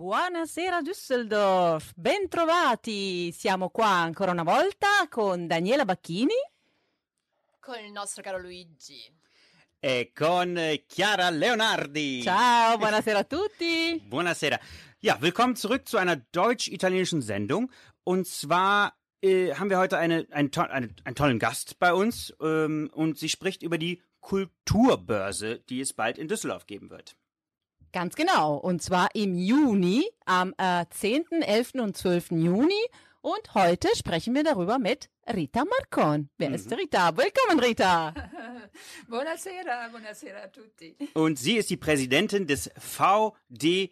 Buonasera Düsseldorf, bentrovati. Siamo qua ancora una volta con Daniela Bacchini. Con il nostro caro Luigi. E con äh, Chiara Leonardi. Ciao, buonasera a tutti. Buonasera. Ja, willkommen zurück zu einer deutsch-italienischen Sendung. Und zwar äh, haben wir heute eine, einen, to eine, einen tollen Gast bei uns ähm, und sie spricht über die Kulturbörse, die es bald in Düsseldorf geben wird. Ganz genau. Und zwar im Juni, am äh, 10., 11. und 12. Juni. Und heute sprechen wir darüber mit Rita Marcon. Wer ist Rita? Willkommen, Rita. Buonasera, buonasera a tutti. Und sie ist die Präsidentin des VDIG.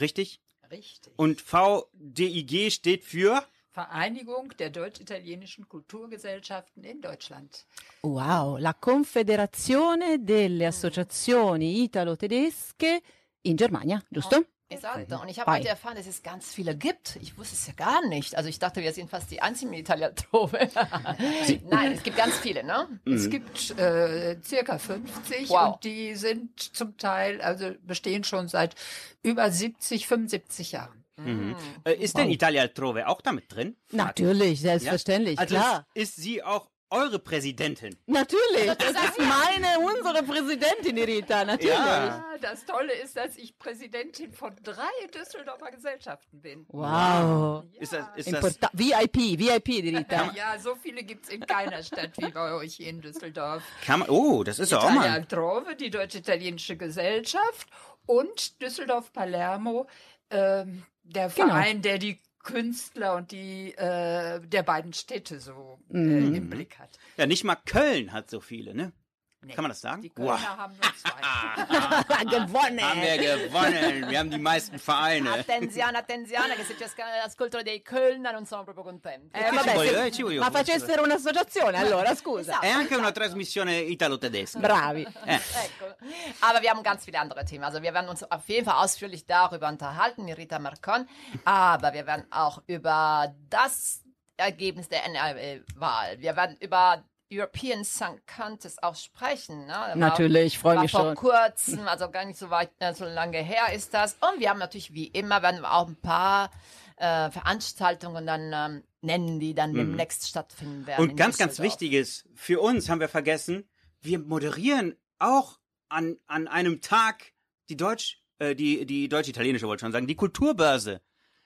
Richtig? Richtig. Und VDIG steht für? Vereinigung der deutsch-italienischen Kulturgesellschaften in Deutschland. Wow, la Confederazione delle Associazioni Italo-Tedesche in Germania, giusto? Esatto. Und ich habe heute erfahren, dass es ganz viele gibt. Ich wusste es ja gar nicht. Also ich dachte, wir sind fast die einzigen Italiatrove. Nein, es gibt ganz viele, ne? Es gibt äh, circa 50 Wow. und die sind zum Teil, also bestehen schon seit über 70, 75 Jahren. Mhm. Äh, ist denn Italia Altrove auch damit drin? Natürlich, Ja? selbstverständlich, also klar. Ist, ist sie auch eure Präsidentin? Natürlich, das ist meine, unsere Präsidentin, Rita, natürlich. Ja. Ah, Das Tolle ist, dass ich Präsidentin von drei Düsseldorfer Gesellschaften bin. Wow. Ist das, ist das, VIP, VIP Rita. Ja, so viele gibt es in keiner Stadt wie bei euch hier in Düsseldorf. kann man, oh, das ist ja auch Italia mal. Altrove, die Deutsch-Italienische Gesellschaft und Düsseldorf-Palermo, ähm, der Genau. Verein, der die Künstler und die äh, der beiden Städte so äh, Mhm. im Blick hat. Ja, nicht mal Köln hat so viele, ne? Nee, Kann man das sagen? Die Kölner Wow. haben nur zwei. Gewonnen. Haben wir gewonnen. Wir haben die meisten Vereine. Attenzione, attenzione, che se ci ascoltano dei Kölner non sono proprio contenti. Eh, vabbè, voglio, se- eh, voglio. ma facessero un'associazione allora, scusa. È anche una trasmissione italo-tedesca. Bravi. Ecco. Aber wir haben ganz viele andere Themen. Also wir werden uns auf jeden Fall ausführlich darüber unterhalten, Rita Marcon. Aber wir werden auch über das Ergebnis der NRW-Wahl. Wir werden über European Song Contest auch sprechen. Ne? War- Natürlich, ich freue war mich vor schon. kurzem, also gar nicht so weit, äh, so lange her ist das. Und wir haben natürlich wie immer, werden wir auch ein paar äh, Veranstaltungen dann ähm, nennen, die dann demnächst stattfinden werden. Und ganz, ganz wichtiges, für uns haben wir vergessen, wir moderieren auch an, an einem Tag die Deutsch, äh, die, die deutsch-italienische wollte ich schon sagen, die Kulturbörse.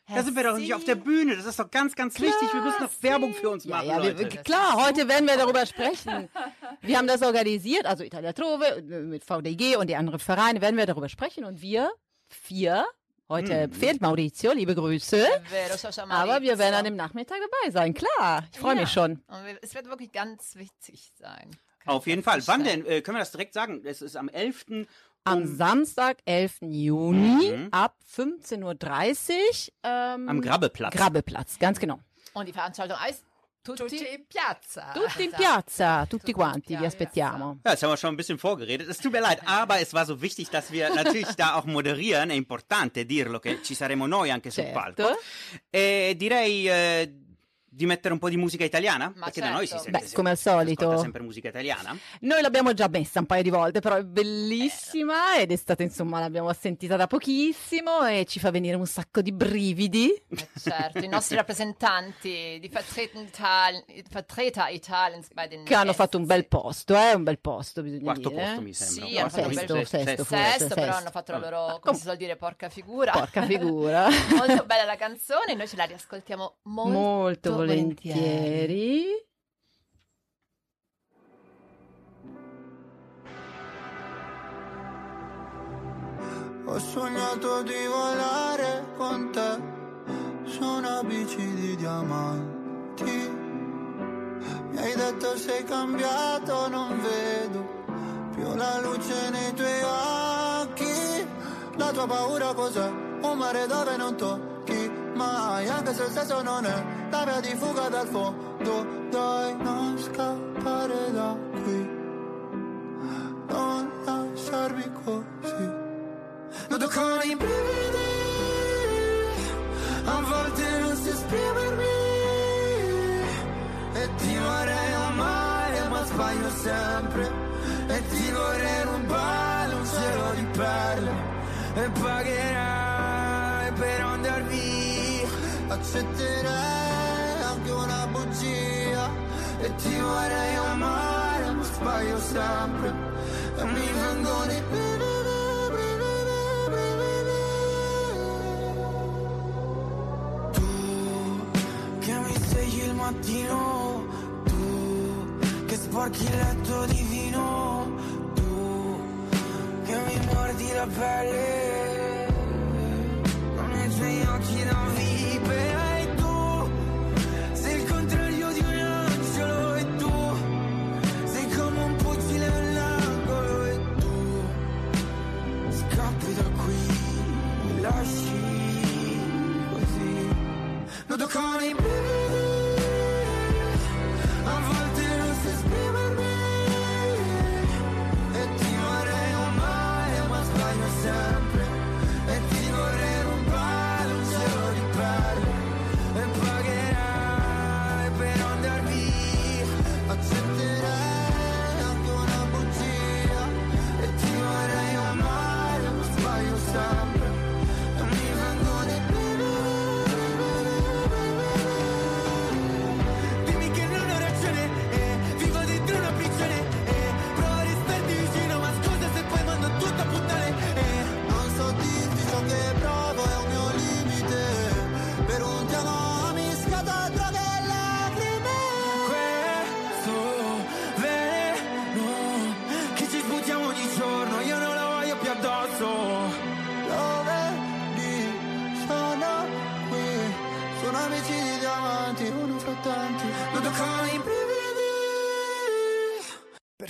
Da sind wir doch nicht auf der Bühne. Das ist doch ganz, ganz wichtig. Wir müssen noch Werbung für uns Ja, machen, ja, wir, Leute. klar, heute werden wir darüber sprechen. Wir haben das organisiert, also Italia Trove mit VDG und die anderen Vereine werden wir darüber sprechen und wir vier, heute Mhm. fehlt Maurizio, liebe Grüße, aber wir werden an dem Nachmittag dabei sein, klar. Ich freue Ja. mich schon. Und wir- Es wird wirklich ganz witzig sein. Kann Auf jeden Fall. Wann denn? Äh, können wir das direkt sagen? Es ist am 11. Am um- Samstag, 11. Juni Mhm. ab 15.30 Uhr ähm, am Grabbeplatz. Grabbeplatz, ganz genau. Und die Veranstaltung heißt Tutti. In Piazza. Tutti in Esatto. piazza, tutti quanti, vi aspettiamo. Ja, jetzt haben wir schon ein bisschen vorgeredet. Es tut mir leid, aber es war so wichtig, dass wir natürlich da auch moderieren. È importante dirlo che ci saremo noi anche sul Certo. palco. E direi eh, di mettere un po' di musica italiana? Ma Perché da noi si certo. sente Beh, come al solito. sempre musica italiana. Noi l'abbiamo già messa un paio di volte, però è bellissima ed è stata, insomma, l'abbiamo sentita da pochissimo e ci fa venire un sacco di brividi. Eh, Certo, i nostri rappresentanti, di Vertreter Italiens Che hanno fatto un bel posto, eh? Un bel posto, bisogna Quarto dire. posto eh. mi sembra. Sì, Quarto, hanno fatto un bel sesto, sesto. forse, Sesto, però sesto. hanno fatto la loro, Com- come si suol dire, porca figura. Porca figura. Molto bella la canzone, noi ce la riascoltiamo molto, Molto volentieri. Ho sognato di volare con te su una bici di diamanti. Mi hai detto sei cambiato, non vedo più la luce nei tuoi occhi. La tua paura cos'è? Un mare dove non tocchi mai, anche se il senso non è la via di fuga dal fondo. Dai, non scappare da qui, non lasciarmi così. Noto con i brividi A volte non so esprimermi E ti vorrei amare ma sbaglio sempre ti vorrei rubare un cielo di perle e pagherai Accetterei anche una bugia. E ti vorrei amare ma sbaglio sempre. E mi vengono i Tu che mi svegli il mattino Tu che sporchi il letto di vino Tu che mi mordi la pelle Con i tuoi occhi da vipera Noto con i brividi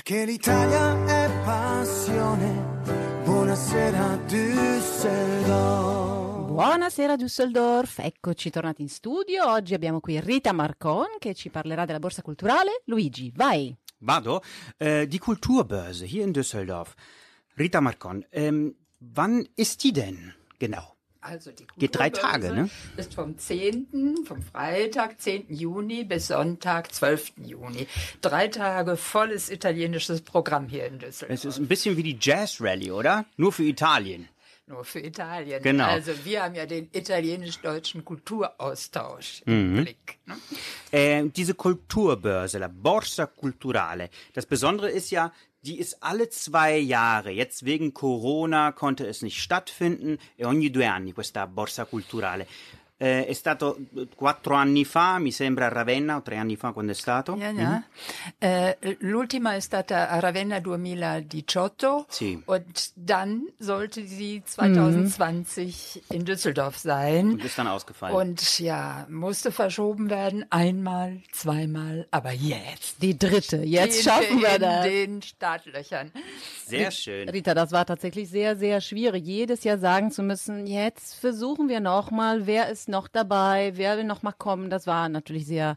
Perché l'Italia è passione. Buonasera Düsseldorf. Buonasera Düsseldorf, eccoci tornati in studio. Oggi abbiamo qui Rita Marcon che ci parlerà della borsa culturale. Luigi, vai. Vado. Äh, die Kulturbörse hier in Düsseldorf. Rita Marcon, ähm, wann ist die denn genau? Also die Geht drei Tage, ne? Ist vom 10., vom Freitag, 10. Juni bis Sonntag, 12. Juni. Drei Tage volles italienisches Programm hier in Düsseldorf. Es ist ein bisschen wie die Jazz Rally, oder? Nur für Italien. Nur für Italien. Genau. Also wir haben ja den italienisch-deutschen Kulturaustausch Mhm. im Blick. Ne? Äh, diese Kulturbörse, la Borsa Culturale. Das Besondere ist ja, die ist alle zwei Jahre. Jetzt wegen Corona konnte es nicht stattfinden. E ogni due anni questa Borsa Culturale. Eh, è stato eh, quattro anni fa, mi sembra a Ravenna, o tre anni fa quando è stato. Ja, ja. Äh, l'ultima è stata a Ravenna 2018 Sì. und dann sollte sie 2020 in Düsseldorf sein. Und ist dann ausgefallen. Und ja, musste verschoben werden. Einmal, zweimal, aber jetzt. Die dritte. Jetzt in, schaffen wir in das. den Startlöchern. Sehr schön. Rita, das war tatsächlich sehr, sehr schwierig, jedes Jahr sagen zu müssen, jetzt versuchen wir nochmal, wer ist noch dabei, wer will noch mal kommen. Das war natürlich sehr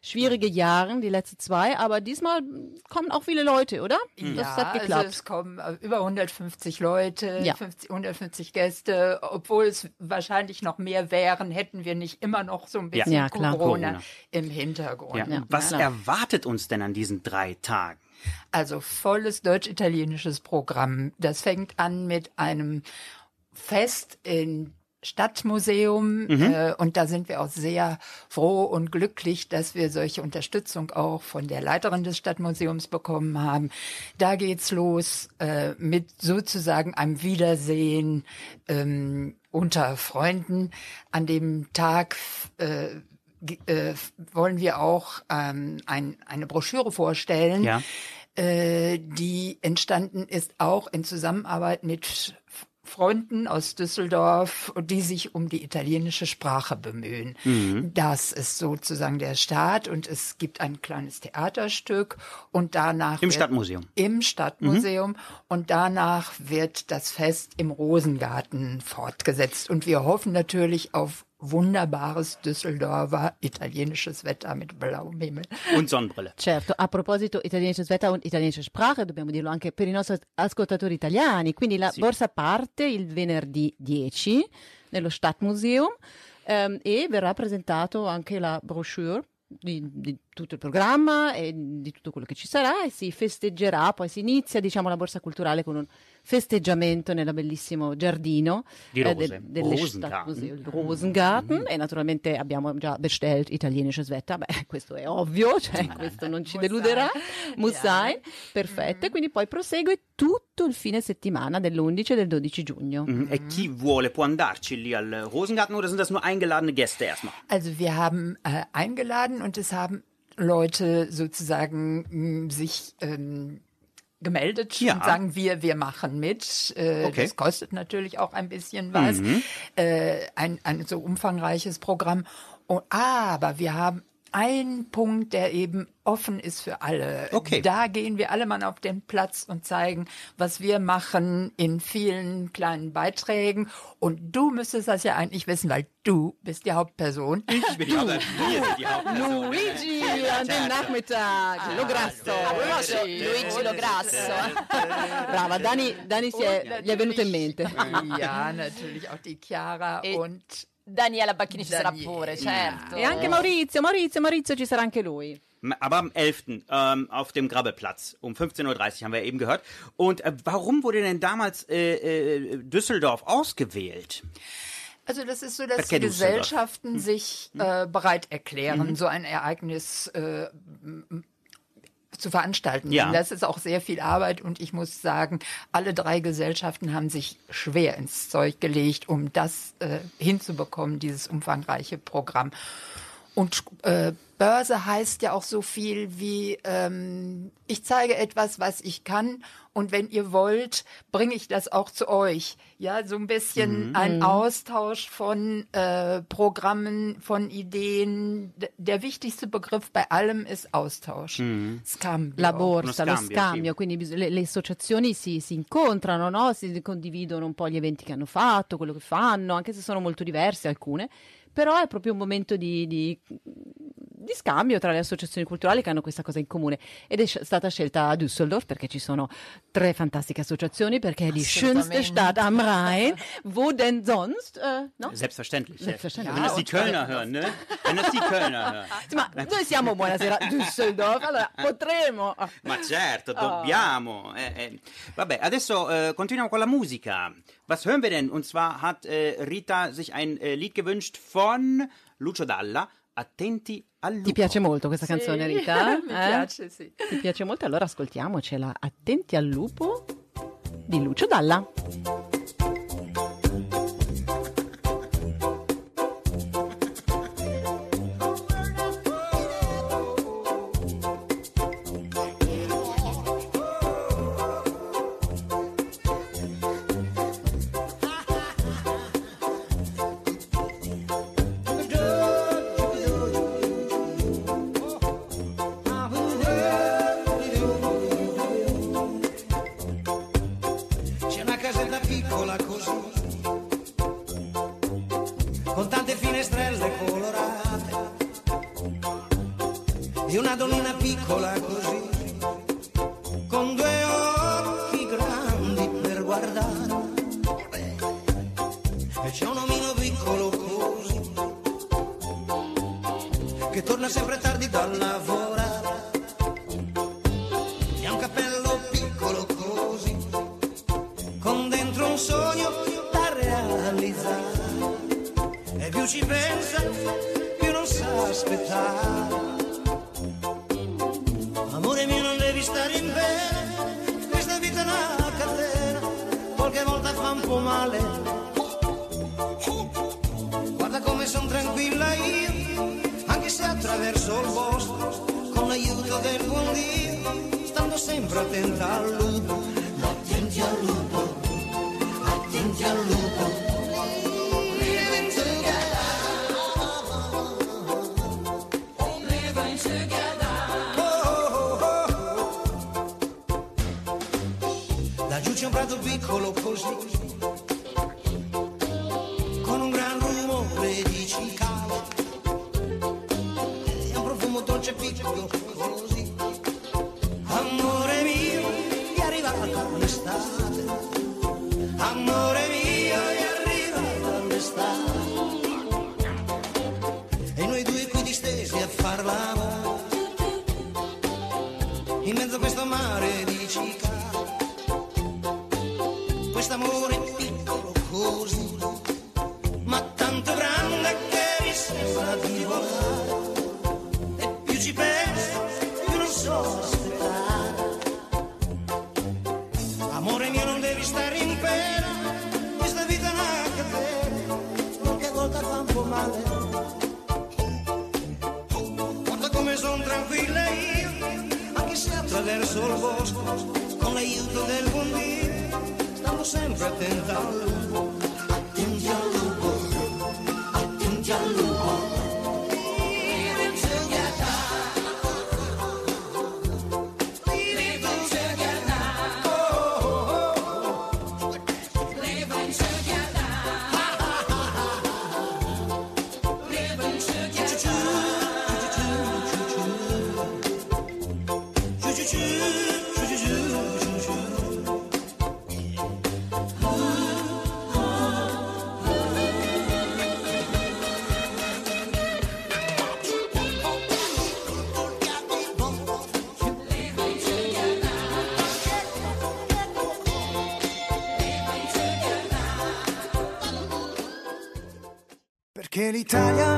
schwierige Jahre, die letzten zwei, aber diesmal kommen auch viele Leute, oder? Das ja, hat geklappt. Also es kommen äh, über 150 Leute, Ja. 50, 150 Gäste, obwohl es wahrscheinlich noch mehr wären, hätten wir nicht immer noch so ein bisschen Ja, klar. Corona, Corona. im Hintergrund. Ja. Ja, Was klar. erwartet uns denn an diesen drei Tagen? Also volles deutsch-italienisches Programm. Das fängt an mit einem Fest in Stadtmuseum äh, und da sind wir auch sehr froh und glücklich, dass wir solche Unterstützung auch von der Leiterin des Stadtmuseums bekommen haben. Da geht's los äh, mit sozusagen einem Wiedersehen ähm, unter Freunden. An dem Tag äh, äh, wollen wir auch ähm, ein, eine Broschüre vorstellen, Ja. äh, die entstanden ist auch in Zusammenarbeit mit Freunden aus Düsseldorf, die sich um die italienische Sprache bemühen. Das ist sozusagen der Start und es gibt ein kleines Theaterstück und danach Im Stadtmuseum. im Stadtmuseum und danach wird das Fest im Rosengarten fortgesetzt und wir hoffen natürlich auf wunderbares Düsseldorfer italienisches Wetter mit blauem Himmel. Und Sonnenbrille. Certo, a proposito italienisches Wetter und italienische Sprache, dobbiamo dirlo anche per i nostri ascoltatori italiani, quindi la borsa parte il venerdì 10 nello Stadtmuseum ehm, e verrà presentato anche la brochure di, di tutto il programma e di tutto quello che ci sarà e si festeggerà, poi si inizia diciamo la borsa culturale con un festeggiamento nel bellissimo giardino Di rose. del- delle Rosengarten. Rosengarten e naturalmente abbiamo già bestellt italienisches Wetter, beh questo è ovvio, cioè questo non ci deluderà, sein. muss Ja. sein, perfetto, e quindi poi prosegue tutto il fine settimana dell'11 e del 12 giugno. Mhm. E chi vuole può andarci lì al Rosengarten oder sind das nur eingeladene Gäste erstmal? Also wir haben äh, eingeladen und es haben Leute sozusagen mh, sich ähm, gemeldet Ja. und sagen, wir, wir machen mit. Äh, Okay. Das kostet natürlich auch ein bisschen was. Äh, ein, ein so umfangreiches Programm. Und, aber wir haben einen Punkt, der eben offen ist für alle. Okay. Da gehen wir alle mal auf den Platz und zeigen, was wir machen in vielen kleinen Beiträgen. Und du müsstest das ja eigentlich wissen, weil du bist die Hauptperson. Ich bin die Haupt- Hauptperson. Luigi an dem Nachmittag, lo grasso. Conosci Luigi Lo Grasso? Brava, Dani, Dani si è, gli è venuto in mente. ja, natürlich auch die Chiara E- und Daniela Bacchini ci sarà Daniela. pure, certo. E anche Maurizio, Maurizio, Maurizio ci sarà anche lui. Aber am 11. Ähm, auf dem Grabbelplatz um 15.30 Uhr haben wir eben gehört. Und äh, warum wurde denn damals äh, äh, Düsseldorf ausgewählt? Also das ist so, dass die? Gesellschaften sich äh, bereit erklären, so ein Ereignis äh, zu veranstalten. Ja. Das ist auch sehr viel Arbeit und ich muss sagen, alle drei Gesellschaften haben sich schwer ins Zeug gelegt, um das äh, hinzubekommen, dieses umfangreiche Programm. Und äh, Börse heißt ja auch so viel wie, ähm, ich zeige etwas, was ich kann und wenn ihr wollt, bringe ich das auch zu euch. Ja, so ein bisschen ein Austausch von äh, Programmen, von Ideen. D der wichtigste Begriff bei allem ist Austausch. Scambio. La borsa, Uno lo scambio, scambio, sì. quindi le, le associazioni si, si incontrano, no? si condividono un po' gli eventi che hanno fatto, quello che fanno, anche se sono molto diverse alcune, però è proprio un momento di, di- di scambio tra le associazioni culturali che hanno questa cosa in comune ed è stata scelta a Düsseldorf perché ci sono tre fantastiche associazioni, perché è die schönste. Stadt am Rhein, wo denn sonst, äh, no? Selbstverständlich. Selbstverständlich. Wenn das die Kölner hören, ne? Wenn das die Kölner hören. Sì, ma noi siamo buonasera Düsseldorf, allora potremo... Ma certo, dobbiamo. Eh, eh. Vabbè, adesso äh, continuiamo con la musica. Was hören wir denn? Und zwar hat äh, Rita sich ein äh, Lied gewünscht von Lucio Dalla, Attenti al lupo. Ti piace molto questa canzone, Rita? Mi Eh? piace, sì. Ti piace molto? Allora ascoltiamocela. Attenti al lupo di Lucio Dalla. Perché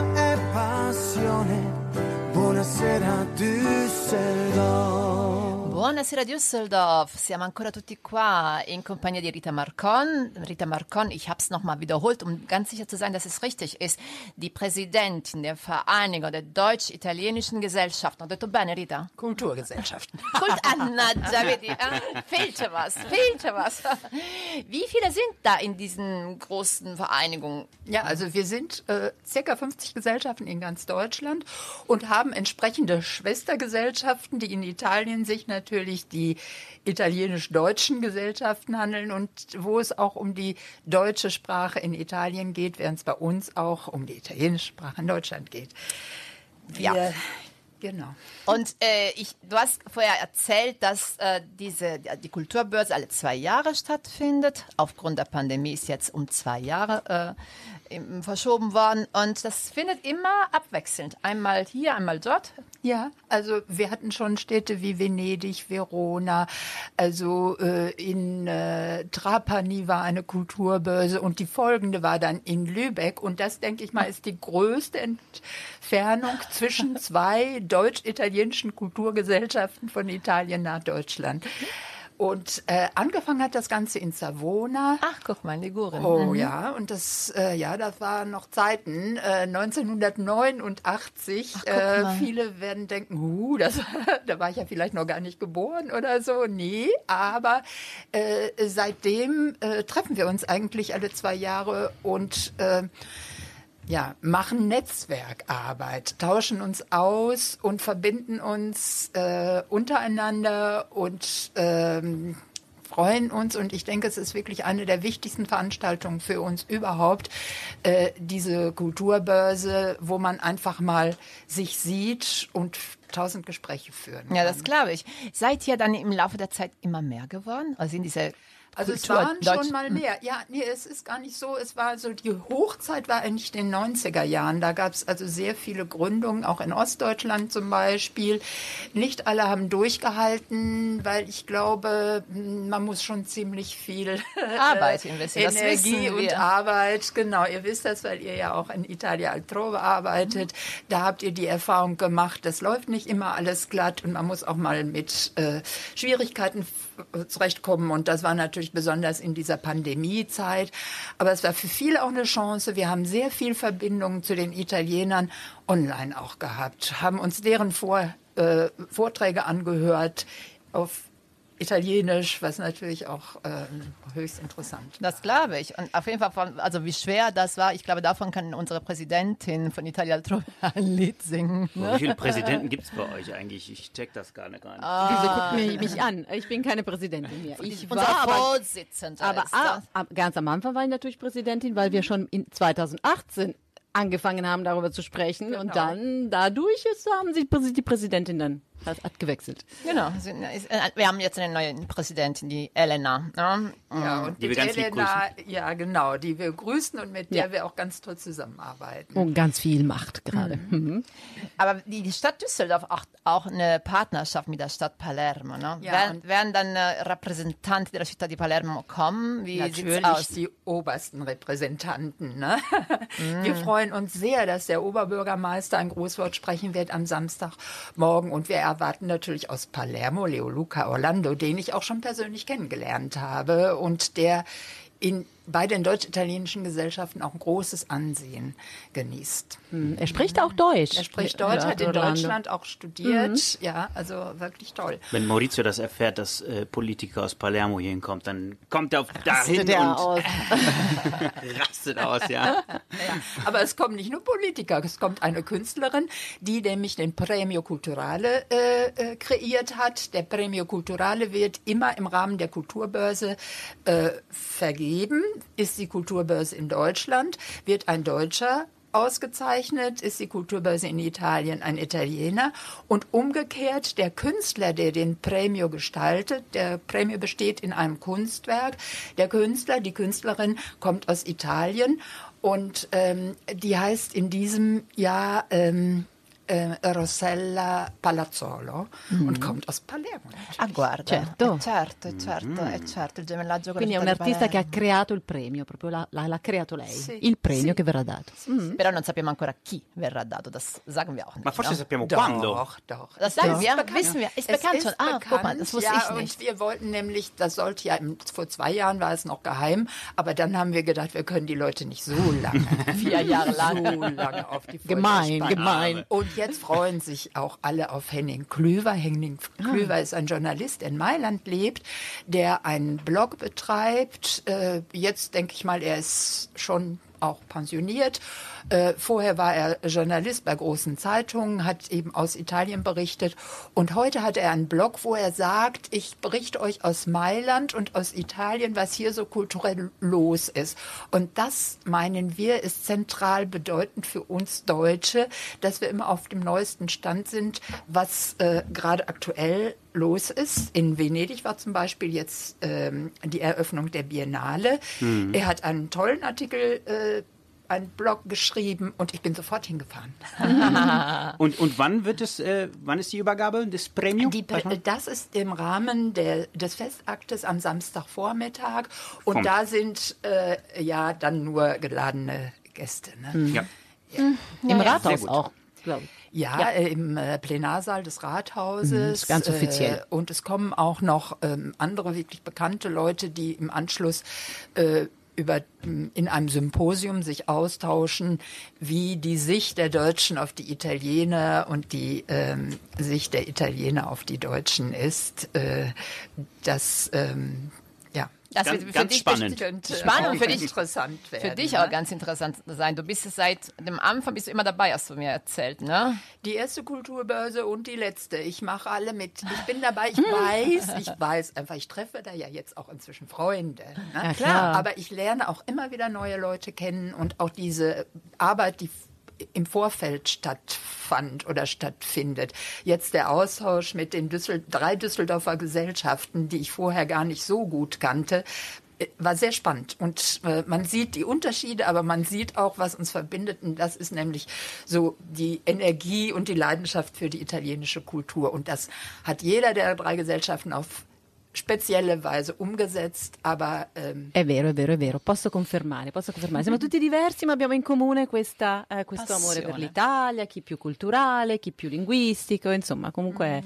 Buonasera Düsseldorf, siamo ancora tutti qua in compagnia di Rita Marcon. Rita Marcon, ich habe es nochmal wiederholt, um ganz sicher zu sein, dass es richtig ist, die Präsidentin der Vereinigung der deutsch-italienischen Gesellschaften. Ho detto bene Rita? Kulturgesellschaften. Kult, Annaggia, vedi, äh, fehlte was, fehlte was. Wie viele sind da in diesen großen Vereinigungen? Ja, also wir sind äh, circa 50 Gesellschaften in ganz Deutschland und haben entsprechende Schwestergesellschaften, die in Italien sich natürlich die italienisch-deutschen Gesellschaften handeln und wo es auch um die deutsche Sprache in Italien geht, während es bei uns auch um die italienische Sprache in Deutschland geht. Wir, Ja. Genau. Und äh, ich, du hast vorher erzählt, dass äh, diese, die Kulturbörse alle zwei Jahre stattfindet. Aufgrund der Pandemie ist jetzt um zwei Jahre äh, verschoben worden. Und das findet immer abwechselnd. Einmal hier, einmal dort. Ja, also wir hatten schon Städte wie Venedig, Verona, also äh, in äh, Trapani war eine Kulturbörse und die folgende war dann in Lübeck und das denke ich mal ist die größte Entfernung zwischen zwei deutsch-italienischen Kulturgesellschaften von Italien nach Deutschland. Und äh, angefangen hat das Ganze in Savona. Ach, guck mal, Liguren. Oh ja, und das, äh, ja, das waren noch Zeiten, äh, 1989. guck äh, viele werden denken, huh, das, da war ich ja vielleicht noch gar nicht geboren oder so. Nee, aber äh, seitdem äh, treffen wir uns eigentlich alle zwei Jahre und äh, ja, machen Netzwerkarbeit, tauschen uns aus und verbinden uns äh, untereinander und ähm, freuen uns. Und ich denke, es ist wirklich eine der wichtigsten Veranstaltungen für uns überhaupt, äh, diese Kulturbörse, wo man einfach mal sich sieht und tausend Gespräche führen. Ja, kann. das glaube ich. Seid ihr dann im Laufe der Zeit immer mehr geworden? Also in dieser Also es waren schon mal mehr. Ja, nee, es ist gar nicht so. Es war so, die Hochzeit war eigentlich in den 90er Jahren. Da gab es also sehr viele Gründungen, auch in Ostdeutschland zum Beispiel. Nicht alle haben durchgehalten, weil ich glaube, man muss schon ziemlich viel Arbeit investieren. Das Energie und. Arbeit. Genau, ihr wisst das, weil ihr ja auch in Italia Altrove arbeitet. Da habt ihr die Erfahrung gemacht, das läuft nicht immer alles glatt und man muss auch mal mit äh, Schwierigkeiten zurechtkommen. Und das war natürlich besonders in dieser Pandemiezeit. Aber es war für viele auch eine Chance. Wir haben sehr viel Verbindungen zu den Italienern online auch gehabt, haben uns deren Vor, äh, Vorträge angehört auf Italienisch, was natürlich auch ähm, höchst interessant Das glaube ich. Und auf jeden Fall, von, also wie schwer das war, ich glaube, davon kann unsere Präsidentin von Italia Altrove ein Lied singen. Boah, Wie viele Präsidenten gibt es bei euch eigentlich? Ich check das gar nicht. Gar nicht. Wieso guckt mich, mich an? Ich bin keine Präsidentin mehr. Ich war aber, Vorsitzender aber ist ah, das. ab- ganz am Anfang war ich natürlich Präsidentin, weil wir schon in 2018 angefangen haben, darüber zu sprechen. Und dann, dadurch ist, haben sie die Präsidentin dann hat, hat gewechselt. Genau. Äh, Wir haben jetzt eine neue Präsidentin, die Elena. Ne? Ja, und Die wir mit Elena, ja genau, die wir grüßen und mit der wir auch ganz toll zusammenarbeiten. Und ganz viel Macht gerade. Mhm. Aber die, die Stadt Düsseldorf hat auch eine Partnerschaft mit der Stadt Palermo. Ne? Ja, werden, und- werden dann äh, Repräsentanten der Stadt di Palermo kommen? Wie Natürlich aus? die obersten Repräsentanten. Ne? Mm. Wir freuen uns sehr, dass der Oberbürgermeister ein Großwort sprechen wird am Samstagmorgen. Und wir erwarten natürlich aus Palermo Leo Luca Orlando, den ich auch schon persönlich kennengelernt habe und der in, bei den deutsch-italienischen Gesellschaften auch ein großes Ansehen genießt. Er spricht auch Deutsch. Er spricht Deutsch, hat in. Deutschland auch studiert. Ja, also wirklich toll. Wenn Maurizio das erfährt, dass äh, Politiker aus Palermo hier hinkommt, dann kommt er auf dahin Der und aus. rastet aus, ja. Aber es kommen nicht nur Politiker, es kommt eine Künstlerin, die nämlich den Premio Culturale äh, äh, kreiert hat. Der Premio Culturale wird immer im Rahmen der Kulturbörse äh, vergeben. Ist die Kulturbörse in Deutschland, wird ein Deutscher ausgezeichnet, ist die Kulturbörse in Italien ein Italiener und umgekehrt der Künstler, der den Premio gestaltet, der Premio besteht in einem Kunstwerk, der Künstler, die Künstlerin kommt aus Italien und ähm, die heißt in diesem Jahr ähm, äh, Rossella Palazzolo und kommt aus Palermo. Ah, guarda. Certo. Eh, certo, certo, eh, certo, il gemellaggio con Quindi è un artista che ha creato il premio, proprio l'ha, creato lei. Sì, il premio sì. che verrà dato. Però non sappiamo ancora chi verrà dato, das sagen wir auch nicht. Ma forse ne? sappiamo quando. Doch, doch. Das sagen Es wir, bekannt. wissen wir, ist Es bekannt schon. Ah, guck mal, das wusste ja, ich nicht. Und wir wollten nämlich, das sollte ja, im- vor zwei Jahren war es noch geheim, aber dann haben wir gedacht, wir können die Leute nicht so lange, Vier Jahre lang. so lange auf die Folter Gemein, spannen. gemein. Und jetzt freuen sich auch alle auf Henning Klüver. Henning Klüver ist ein Journalist, der in Mailand lebt, der einen Blog betreibt. Äh, jetzt denke ich mal, er ist schon auch pensioniert. Äh, vorher war er Journalist bei großen Zeitungen, hat eben aus Italien berichtet. Und heute hat er einen Blog, wo er sagt, ich berichte euch aus Mailand und aus Italien, was hier so kulturell los ist. Und das, meinen wir, ist zentral bedeutend für uns Deutsche, dass wir immer auf dem neuesten Stand sind, was äh, gerade aktuell los ist. In Venedig war zum Beispiel jetzt ähm, die Eröffnung der Biennale. Er hat einen tollen Artikel, äh, einen Blog geschrieben und ich bin sofort hingefahren. Und, und wann wird es, äh, wann ist die Übergabe des Premium? Die, das ist im Rahmen der, des Festaktes am Samstagvormittag und Vom- da sind äh, ja dann nur geladene Gäste. Ne? Ja. Im Sehr Rathaus gut. auch, glaube ich. Ja, Äh, im äh, Plenarsaal des Rathauses. ist ganz offiziell. Äh, und es kommen auch noch ähm, andere wirklich bekannte Leute, die im Anschluss äh, über, m, in einem Symposium sich austauschen, wie die Sicht der Deutschen auf die Italiener und die ähm, Sicht der Italiener auf die Deutschen ist. Äh, das, ähm, Das Ganz- wird für ganz dich spannend. Könnte Spannend auch für dich- interessant werden. Für dich ne? auch ganz interessant sein. Du bist seit dem Anfang bist du immer dabei, hast du mir erzählt, ne? Die erste Kulturbörse und die letzte. Ich mache alle mit. Ich bin dabei, ich weiß, ich weiß einfach, ich treffe da ja jetzt auch inzwischen Freunde. Ne? Ja, klar. Aber ich lerne auch immer wieder neue Leute kennen und auch diese Arbeit, die im Vorfeld stattfand oder stattfindet. Jetzt der Austausch mit den Düssel drei Düsseldorfer Gesellschaften, die ich vorher gar nicht so gut kannte, äh, war sehr spannend. Und äh, man sieht die Unterschiede, aber man sieht auch, was uns verbindet. Und das ist nämlich so die Energie und die Leidenschaft für die italienische Kultur. Und das hat jeder der drei Gesellschaften auf spezielle Weise umgesetzt, aber ähm, È vero, è vero, è vero, posso confermare, posso confermare. Siamo tutti diversi, ma abbiamo in comune questa, eh, questo amore per Passione. l'Italia, chi più culturale, chi più linguistico, insomma, comunque è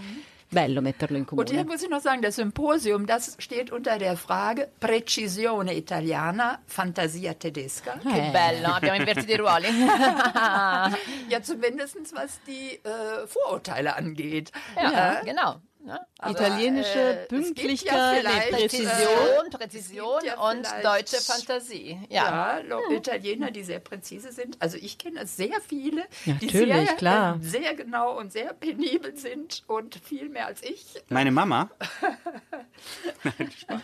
bello metterlo in Und hier comune. muss ich noch sagen, das Symposium, das steht unter der Frage Precisione italiana, Fantasia tedesca. Che Eh. bello, abbiamo invertito i ruoli. Ja, zumindest was die äh, Vorurteile angeht. ja, Ja. genau. Ne? Italienische äh, Pünktlichkeit, ja nee, Präzision. Präzision, Präzision ja und deutsche Fantasie. Ja. Ja, Lo- Italiener, die sehr präzise sind. Also ich kenne sehr viele, die Natürlich, sehr, klar. äh, sehr genau und sehr penibel sind und viel mehr als ich. Meine Mama. Nein, Spaß.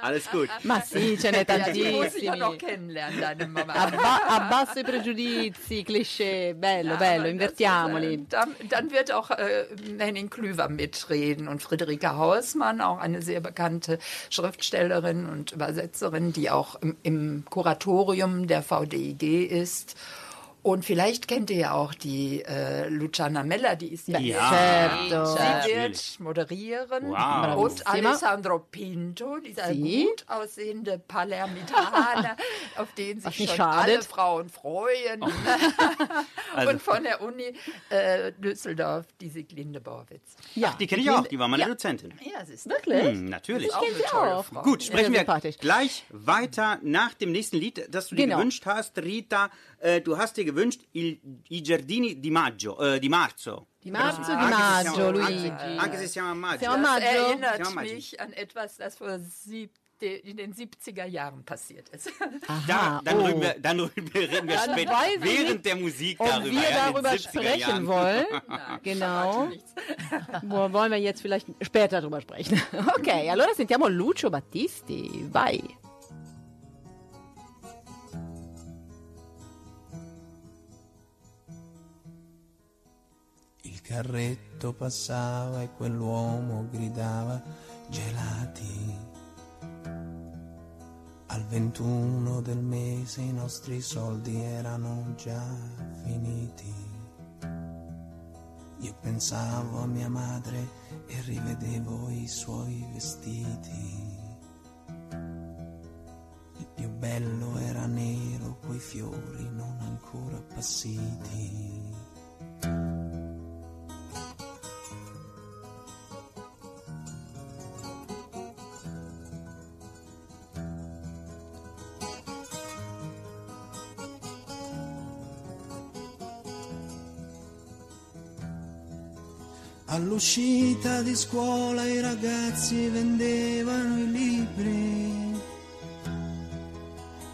Alles gut. Ma sì, ce n'è Ja, die muss ich ja tantissimi. noch kennenlernen, deine Mama. Abba- abbasso i pregiudizi, cliché, bello, Ja, bello, invertiamoli. Ist, äh, dann, dann wird auch äh, Henning Klüver mitreden und Friederike Hausmann, auch eine sehr bekannte Schriftstellerin und Übersetzerin, die auch im, im Kuratorium der VDIG ist. Und vielleicht kennt ihr ja auch die äh, Luciana Meller, die ist ja, Ja. Sie wird moderieren. Wow. Und. Alessandro Pinto, dieser Sie? gut aussehende Palermitaner, auf den sich schon alle schadet. Frauen freuen. Also- Und von der Uni äh, Düsseldorf, die Sieglinde Borwitz. Ja, Die kenne ich auch, die war meine Dozentin. Ja, sie ist Wirklich? Hm, natürlich. auch eine sie auch. Frau. Gut, sprechen wir gleich weiter nach dem nächsten Lied, das du dir Genau. gewünscht hast, Rita. Äh, du hast dir gewünscht il, I Giardini di Maggio, äh, di Marzo. Di Marzo, di Maggio, siamo- Luigi. Anche, anche se siamo a maggio. Siamo a Das Maggio. erinnert Siamo a Maggio. mich an etwas, das vor in den 70er Jahren passiert ist. Da, Aha, dann, oh. reden wir, dann reden wir reden wir Dann später, während nicht, der Musik Ob darüber. wir ja, darüber 70er sprechen Jahren. wollen, Verrate genau. Wo wollen wir jetzt vielleicht später drüber sprechen. Ok, allora sentiamo Lucio Battisti, vai. Carretto passava e quell'uomo gridava gelati. Al 21 del mese i nostri soldi erano già finiti. Io pensavo a mia madre e rivedevo i suoi vestiti. Il più bello era nero, coi fiori non ancora appassiti. All'uscita di scuola i ragazzi vendevano i libri.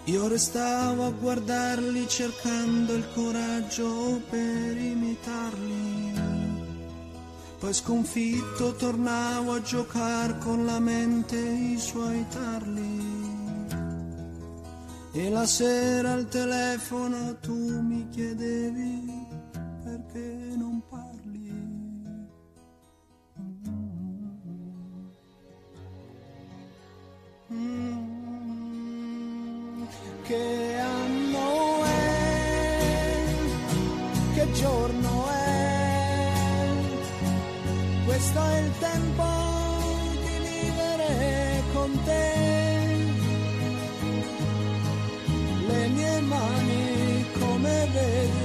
Io restavo a guardarli cercando il coraggio per imitarli. Poi sconfitto tornavo a giocare con la mente i suoi tarli. E la sera al telefono tu mi chiedevi perché non parli. Che anno è? Che giorno è? Questo è il tempo di vivere con te. Le mie mani, come vedi,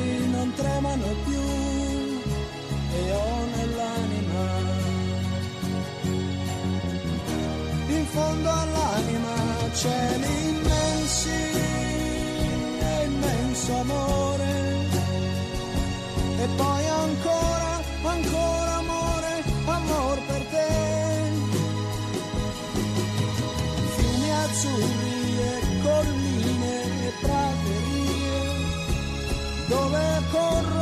fondo all'anima cieli immensi e immenso amore. E poi ancora, ancora amore, amor per te. Fiumi azzurri e colline e praterie dove corrono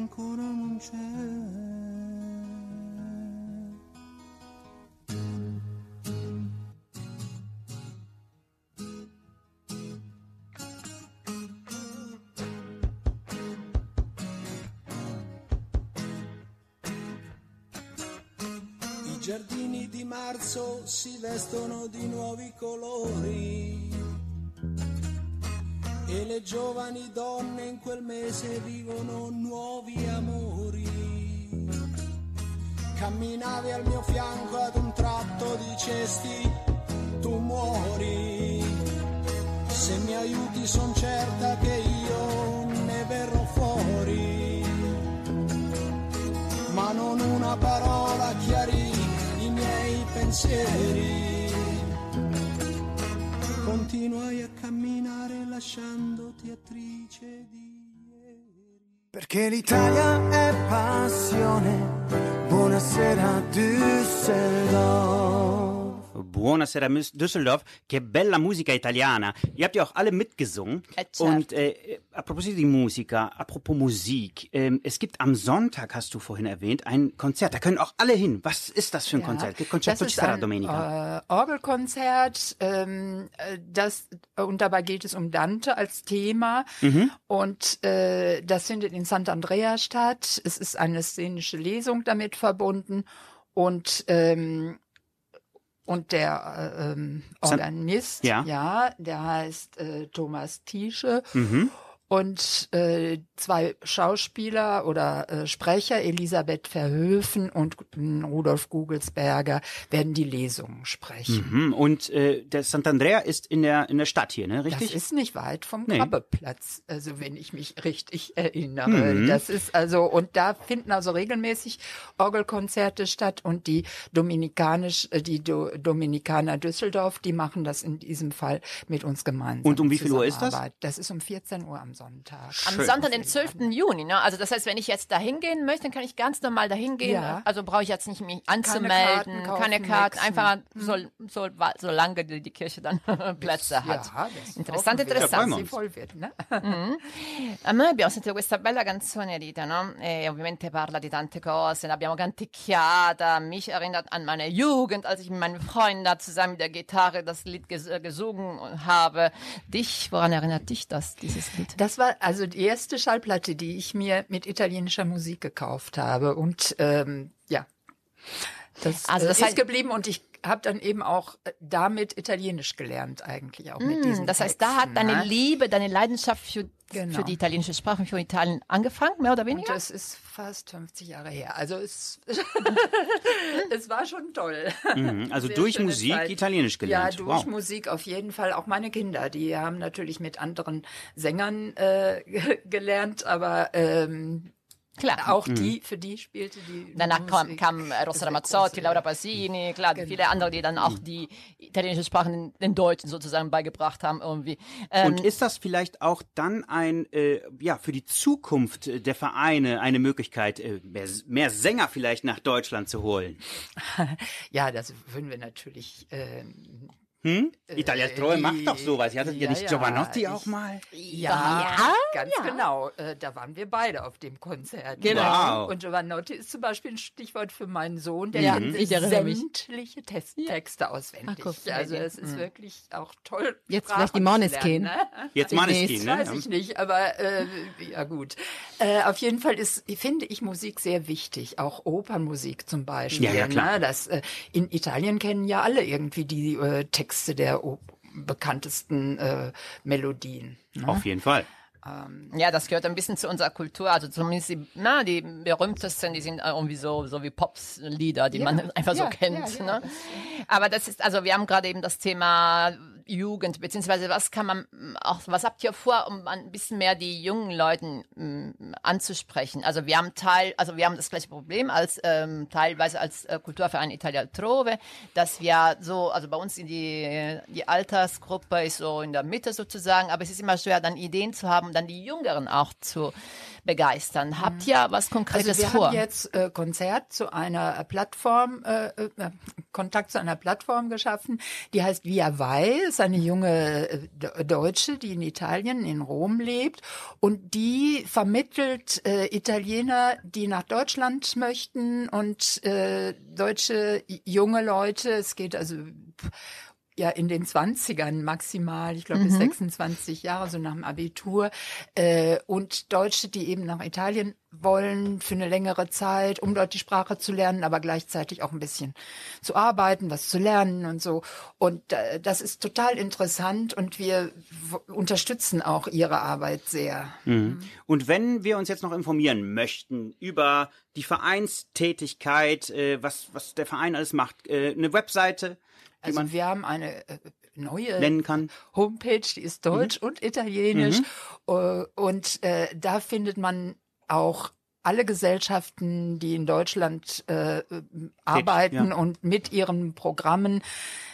ancora non c'è. I giardini di marzo si vestono di nuovi colori e le giovani donne in quel mese vivono nuovi amori. Camminavi al mio fianco ad un tratto dicesti tu muori. Se mi aiuti son certa che io ne verrò fuori ma non una parola chiarì i miei pensieri. Continuai a camminare lasciandoti attrice di ieri. Perché l'Italia è passione. Buonasera Düsseldorf. Buonasera Düsseldorf, che bella musica italiana. Ihr habt ja auch alle mitgesungen. Eh, certo. Und äh, apropos die Musiker, apropos Musik, ähm, es gibt am Sonntag, hast du vorhin erwähnt, ein Konzert. Da können auch alle hin. Was ist das für ein Konzert? Che concerto das ist ein domenica? äh, Orgelkonzert. Ähm, äh, das, und dabei geht es um Dante als Thema. Mhm. Und äh, das findet in Sant'Andrea statt. Es ist eine szenische Lesung damit verbunden. Und ähm, und der äh, ähm, Organist, Ja. der heißt äh, Thomas Tiesche. Mhm. Und äh, zwei Schauspieler oder äh, Sprecher, Elisabeth Verhöfen und äh, Rudolf Gugelsberger, werden die Lesungen sprechen. Mhm. Und äh, der Sant'Andrea ist in der, in der Stadt hier, ne? Richtig? Das ist nicht weit vom Nee. Krabbeplatz, also wenn ich mich richtig erinnere. Mhm. Das ist also, und da finden also regelmäßig Orgelkonzerte statt und die Dominikanisch, äh, die Do Dominikaner Düsseldorf, die machen das in diesem Fall mit uns gemeinsam. Und um wie viel Uhr ist das? Das ist um 14 Uhr am Sonntag. Am Schön. Sonntag, den 12. Juni, ne? Also das heißt, wenn ich jetzt da hingehen möchte, dann kann ich ganz normal da hingehen. Ja. Also brauche ich jetzt nicht mich Karten anzumelden, kaufen, keine Karten, einfach so, so, solange die, die Kirche dann Plätze hat. Ja, Interessant, interessant. sie voll wird, ne? A noi abbiamo sentito questa bella canzone Rita, no? E ovviamente parla di tante cose, l'abbiamo canticchiata, mich erinnert an meine Jugend, als ich mit meinen Freunden da zusammen mit der Gitarre das Lied ges gesungen habe. Dich, woran erinnert dich das, dieses Lied? Das war also die erste Schallplatte, die ich mir mit italienischer Musik gekauft habe. Und ähm, ja, das, Also das äh, ist heißt- geblieben und ich habe dann eben auch äh, damit Italienisch gelernt, eigentlich auch mit diesen Mm, Das heißt, da hat Texten, deine ne? Liebe, deine Leidenschaft für, Genau. für die italienische Sprache, für Italien angefangen, mehr oder Und weniger? das ist fast 50 Jahre her. Also es, es war schon toll. Mhm. Also Sehr durch Musik Zeit. Italienisch gelernt. Ja, durch wow. Musik auf jeden Fall. Auch meine Kinder, die haben natürlich mit anderen Sängern äh, gelernt, aber ähm, Klar. auch die, für die spielte die Danach kam, kam äh, Rosa Ramazzotti, Laura Pausini, klar, Genau. viele andere, die dann auch die italienische Sprache den, den Deutschen sozusagen beigebracht haben irgendwie. Ähm, Und ist das vielleicht auch dann ein, äh, ja, für die Zukunft äh, der Vereine eine Möglichkeit, äh, mehr, mehr Sänger vielleicht nach Deutschland zu holen? Ja, das würden wir natürlich. ähm, Hm? Italia Troe die- macht doch sowas. Hattet ihr ja, nicht ja, Giovanotti ich- auch mal? Ja, ganz genau. Äh, da waren wir beide auf dem Konzert. Genau. Wow. Und Giovanotti ist zum Beispiel ein Stichwort für meinen Sohn, der Ja, erinnere mich. sämtliche Test Texte auswendig. Ach, guck, also ja. es ist wirklich auch toll. Jetzt Sprachen vielleicht die Måneskin. Ne? Jetzt. Maneskin, ne? Weiß ich nicht, aber äh, ja gut. Äh, auf jeden Fall ist, finde ich Musik sehr wichtig, auch Opernmusik zum Beispiel. Ja, ja, klar. Ne? Das, äh, in Italien kennen ja alle irgendwie die äh, Texte der bekanntesten äh, Melodien. Ne? Auf jeden Fall. Ja, das gehört ein bisschen zu unserer Kultur. Also zumindest die, na, die berühmtesten, die sind irgendwie so, so wie Pops-Lieder, die Ja, man einfach so ja, kennt. ja, ja, ne? Aber das ist, also wir haben gerade eben das Thema Jugend, beziehungsweise was kann man auch, was habt ihr vor, um ein bisschen mehr die jungen Leuten mm, anzusprechen? Also wir haben Teil, also wir haben das gleiche Problem als ähm, teilweise als äh, Kulturverein Italia Trove, dass wir so, also bei uns in die, die Altersgruppe ist so in der Mitte sozusagen, aber es ist immer schwer, dann Ideen zu haben, dann die Jüngeren auch zu begeistern. Habt ihr was Konkretes Also wir vor? haben jetzt äh, Konzert zu einer Plattform, äh, äh, Kontakt zu einer Plattform geschaffen, die heißt Via Vai, ist eine junge äh, Deutsche, die in Italien, in Rom lebt und die vermittelt äh, Italiener, die nach Deutschland möchten und äh, deutsche junge Leute, es geht also ja in den 20ern maximal, ich glaube bis 26 Jahre, so nach dem Abitur. Äh, und Deutsche, die eben nach Italien wollen für eine längere Zeit, um dort die Sprache zu lernen, aber gleichzeitig auch ein bisschen zu arbeiten, was zu lernen und so. Und äh, das ist total interessant und wir unterstützen auch ihre Arbeit sehr. Mhm. Und wenn wir uns jetzt noch informieren möchten über die Vereinstätigkeit, äh, was, was der Verein alles macht, äh, eine Webseite, Also man wir haben eine äh, neue nennen kann. Homepage, die ist deutsch und italienisch. Äh, Und äh, da findet man auch alle Gesellschaften, die in Deutschland äh, arbeiten ja. und mit ihren Programmen,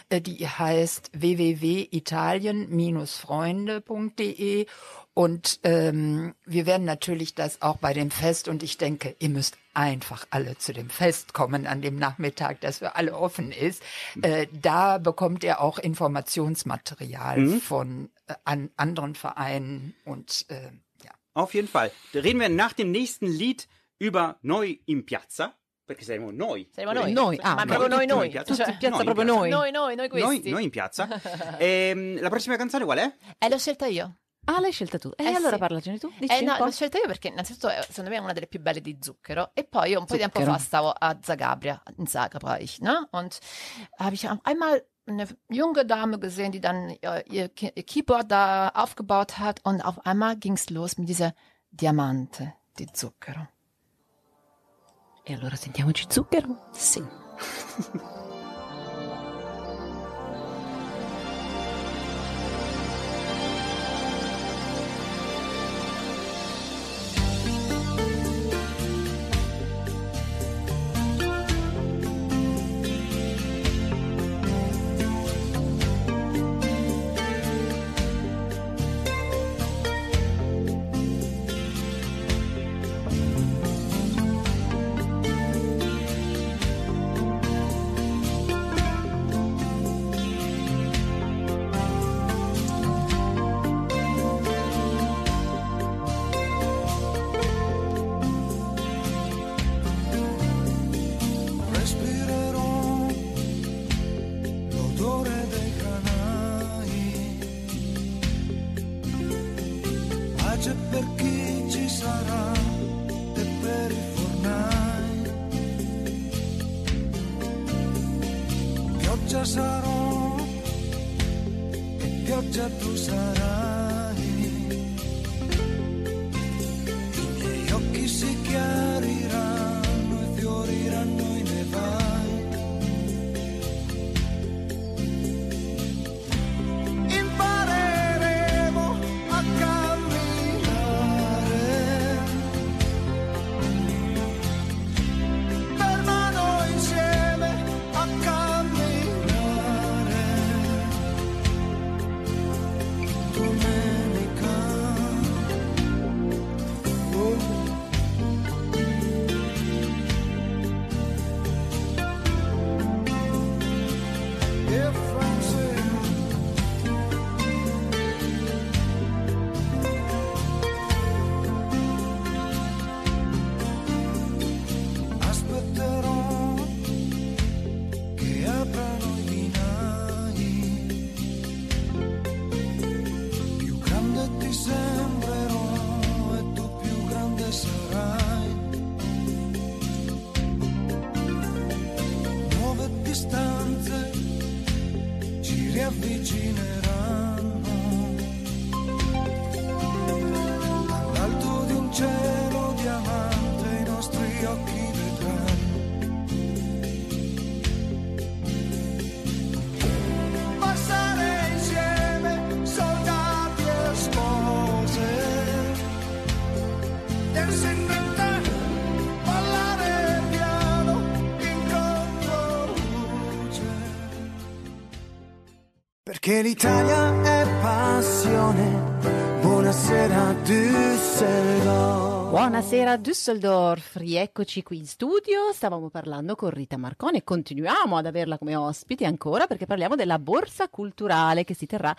äh, die heißt www.italien-freunde.de und ähm, wir werden natürlich das auch bei dem Fest und ich denke, ihr müsst einfach alle zu dem Fest kommen an dem Nachmittag, das für alle offen ist. Äh, da bekommt ihr auch Informationsmaterial von äh, an anderen Vereinen und äh, ja. Auf jeden Fall. Da reden wir nach dem nächsten Lied über Noi in Piazza. Perché saremo noi. Saremo noi. Noi, ah, Ma noi. proprio noi, Noi noi. in piazza. Cioè, Tutti Piazza Noi, proprio in noi. noi, noi, noi Noi, questi. noi in piazza. Ehm, la prossima canzone qual è? Eh, l'ho scelta io. Ah, l'hai scelta tu. E Eh, allora sì. parlacene tu. Dici Eh, no, l'ho scelta io perché innanzitutto eh, secondo me è una delle più belle di Zucchero e poi io un po' di tempo fa stavo a Zagabria, in Zagreb ich, ne? Und habe ich einmal eine junge Dame gesehen, die dann Ki- ihr Keyboard da aufgebaut hat und auf einmal ging's los mit dieser Diamante di Zucchero. E allora sentiamoci zucchero. Sì. perché l'Italia è passione. Buonasera Düsseldorf. Buonasera Düsseldorf, rieccoci qui in studio. Stavamo parlando con Rita Marconi e continuiamo ad averla come ospite ancora perché parliamo della borsa culturale che si terrà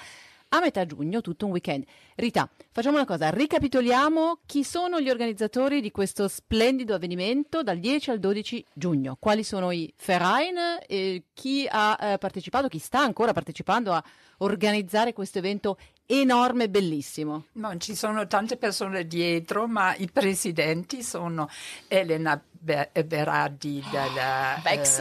a metà giugno, tutto un weekend. Rita, facciamo una cosa, ricapitoliamo chi sono gli organizzatori di questo splendido avvenimento dal 10 al 12 giugno. Quali sono i Verein e chi ha eh, partecipato, chi sta ancora partecipando a organizzare questo evento enorme e bellissimo. Non ci sono tante persone dietro, ma i presidenti sono Elena Be- Berardi della Bex.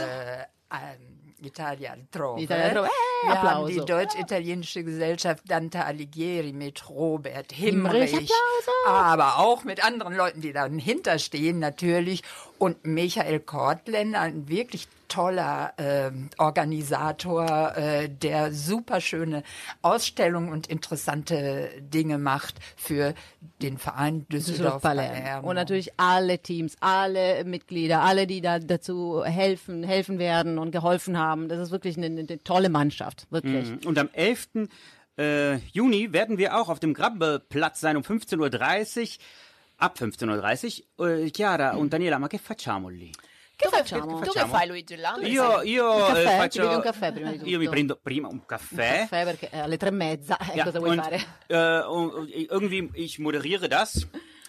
ähm, Italia altrove. Italia altrove. Eh, Wir haben die Deutsch-Italienische Gesellschaft Dante Alighieri mit Robert Himmrich, Applause. aber auch mit anderen Leuten, die dahinter stehen natürlich. Und Michael Kortländer, ein wirklich toller äh, Organisator, äh, der super schöne Ausstellungen und interessante Dinge macht für den Verein Düsseldorf Palermo. Und natürlich alle Teams, alle Mitglieder, alle, die da dazu helfen, helfen werden und geholfen haben. Das ist wirklich eine, eine tolle Mannschaft, wirklich. Mhm. Und am 11. Äh, Juni werden wir auch auf dem Grabbeplatz sein um 15.30 Uhr. Ab 15.30 Uhr. Äh, Chiara und Daniela, ma che facciamo lì? Che facciamo? Tu che fai Luigi là? Io, io Un caffè? eh, Ti faccio... un caffè prima di tutto? Io mi prendo prima un caffè. Caffè perché alle tre e mezza, eh, Ja, cosa vuoi und, fare? Äh, irgendwie, ich moderiere das,